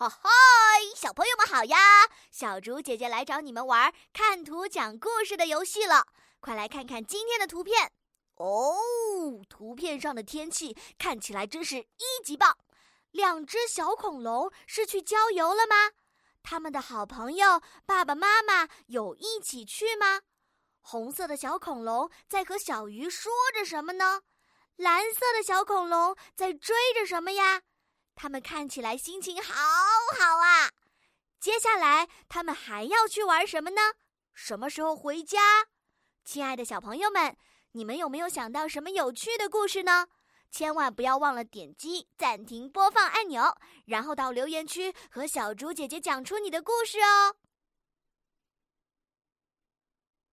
哈嗨，小朋友们好呀！小竹姐姐来找你们玩看图讲故事的游戏了。快来看看今天的图片哦！图片上的天气看起来真是一级棒。两只小恐龙是去郊游了吗？他们的好朋友爸爸妈妈有一起去吗？红色的小恐龙在和小鱼说着什么呢？蓝色的小恐龙在追着什么呀？他们看起来心情好好啊！接下来他们还要去玩什么呢？什么时候回家？亲爱的小朋友们，你们有没有想到什么有趣的故事呢？千万不要忘了点击暂停播放按钮，然后到留言区和小猪姐姐讲出你的故事哦。